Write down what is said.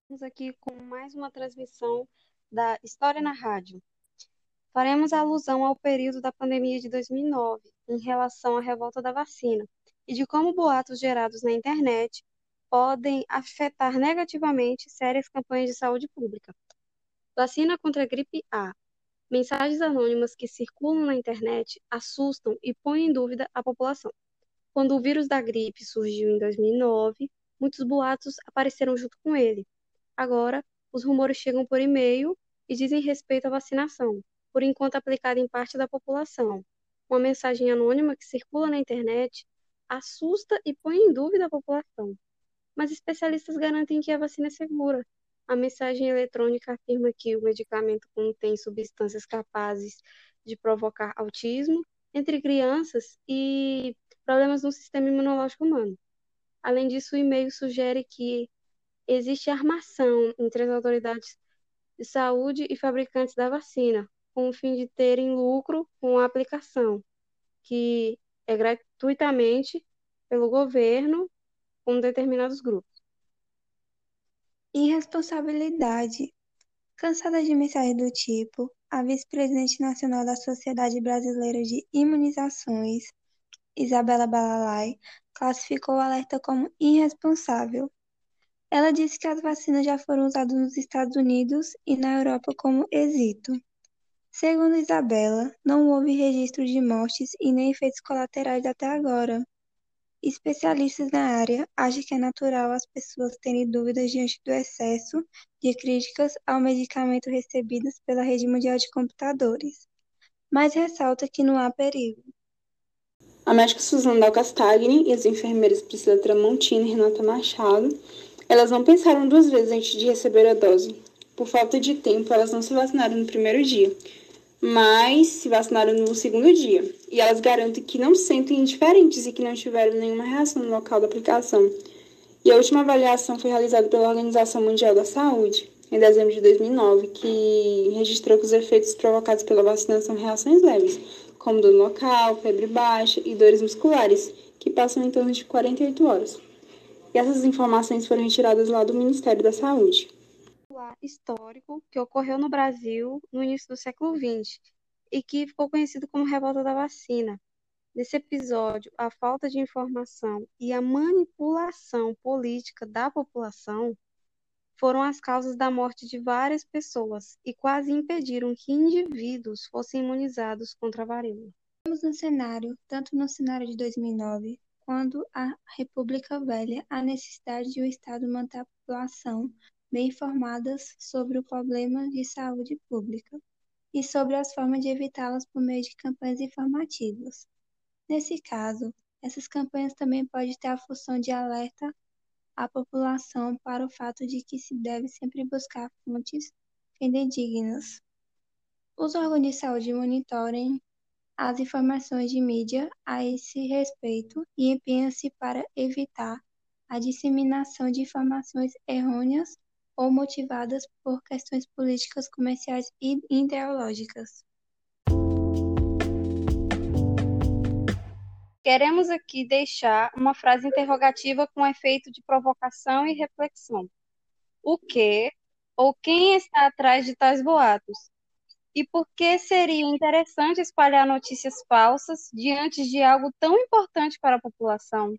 Estamos aqui com mais uma transmissão da História na Rádio. Faremos alusão ao período da pandemia de 2009, em relação à revolta da vacina, e de como boatos gerados na internet podem afetar negativamente sérias campanhas de saúde pública. Vacina contra a gripe A. Mensagens anônimas que circulam na internet assustam e põem em dúvida a população. Quando o vírus da gripe surgiu em 2009, muitos boatos apareceram junto com ele. Agora, os rumores chegam por e-mail e dizem respeito à vacinação, por enquanto aplicada em parte da população. Uma mensagem anônima que circula na internet assusta e põe em dúvida a população. Mas especialistas garantem que a vacina é segura. A mensagem eletrônica afirma que o medicamento contém substâncias capazes de provocar autismo entre crianças e problemas no sistema imunológico humano. Além disso, o e-mail sugere que existe armação entre as autoridades de saúde e fabricantes da vacina, com o fim de terem lucro com a aplicação, que é gratuitamente pelo governo com determinados grupos. Irresponsabilidade. Cansada de mensagens do tipo, a vice-presidente nacional da Sociedade Brasileira de Imunizações, Isabela Balalai, classificou o alerta como irresponsável. Ela disse que as vacinas já foram usadas nos Estados Unidos e na Europa como êxito. Segundo Isabela, não houve registro de mortes e nem efeitos colaterais até agora. Especialistas na área acham que é natural as pessoas terem dúvidas diante do excesso de críticas ao medicamento recebidas pela rede mundial de computadores, mas ressalta que não há perigo. A médica Suzana Dalcastagni e as enfermeiras Priscila Tramontina e Renata Machado, elas não pensaram duas vezes antes de receber a dose. Por falta de tempo, elas não se vacinaram no primeiro dia, mas se vacinaram no segundo dia. E elas garantem que não se sentem indiferentes e que não tiveram nenhuma reação no local da aplicação. E a última avaliação foi realizada pela Organização Mundial da Saúde, em dezembro de 2009, que registrou que os efeitos provocados pela vacinação são reações leves, como dor local, febre baixa e dores musculares, que passam em torno de 48 horas. E essas informações foram retiradas lá do Ministério da Saúde. Histórico que ocorreu no Brasil no início do século XX e que ficou conhecido como Revolta da Vacina. Nesse episódio, a falta de informação e a manipulação política da população foram as causas da morte de várias pessoas e quase impediram que indivíduos fossem imunizados contra a varíola. Temos no cenário, tanto no cenário de 2009, quando a República Velha, a necessidade de o Estado manter a população bem informadas sobre o problema de saúde pública e sobre as formas de evitá-las por meio de campanhas informativas. Nesse caso, essas campanhas também podem ter a função de alerta a população para o fato de que se deve sempre buscar fontes fidedignas. Os órgãos de saúde monitorem as informações de mídia a esse respeito e empenham-se para evitar a disseminação de informações errôneas ou motivadas por questões políticas, comerciais e ideológicas. Queremos aqui deixar uma frase interrogativa com efeito de provocação e reflexão. O que ou quem está atrás de tais boatos? E por que seria interessante espalhar notícias falsas diante de algo tão importante para a população?